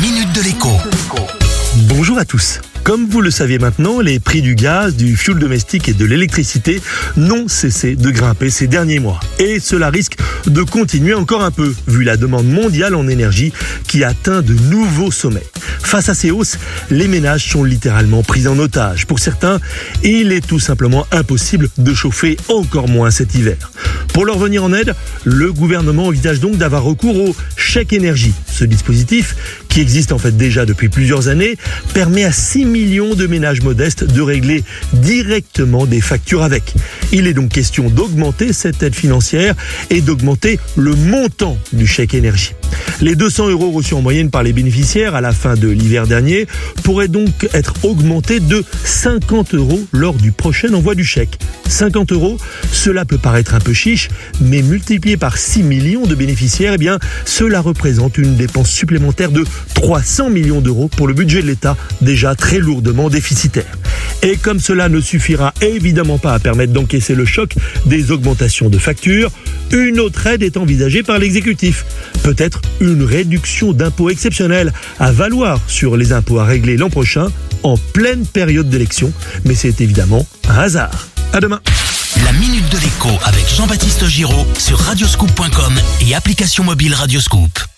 minute de l'écho. Bonjour à tous. Comme vous le savez maintenant, les prix du gaz, du fioul domestique et de l'électricité n'ont cessé de grimper ces derniers mois. Et cela risque de continuer encore un peu, vu la demande mondiale en énergie qui atteint de nouveaux sommets. Face à ces hausses, les ménages sont littéralement pris en otage. Pour certains, il est tout simplement impossible de chauffer encore moins cet hiver. Pour leur venir en aide, le gouvernement envisage donc d'avoir recours au chèque énergie. Ce dispositif, qui existe en fait déjà depuis plusieurs années, permet à 6 millions de ménages modestes de régler directement des factures avec. Il est donc question d'augmenter cette aide financière et d'augmenter le montant du chèque énergie. Les 200 euros reçus en moyenne par les bénéficiaires à la fin de l'hiver dernier pourraient donc être augmentés de 50 euros lors du prochain envoi du chèque. 50 euros, cela peut paraître un peu chiche, mais multiplié par 6 millions de bénéficiaires, eh bien, cela représente une dépense supplémentaire de 300 millions d'euros pour le budget de l'État, déjà très lourdement déficitaire. Et comme cela ne suffira évidemment pas à permettre d'encaisser le choc des augmentations de factures, une autre aide est envisagée par l'exécutif. Peut-être une réduction d'impôts exceptionnelle à valoir sur les impôts à régler l'an prochain en pleine période d'élection, mais c'est évidemment un hasard. À demain. La minute de l'écho avec Jean-Baptiste Giraud sur radioscoop.com et application mobile Radioscoop.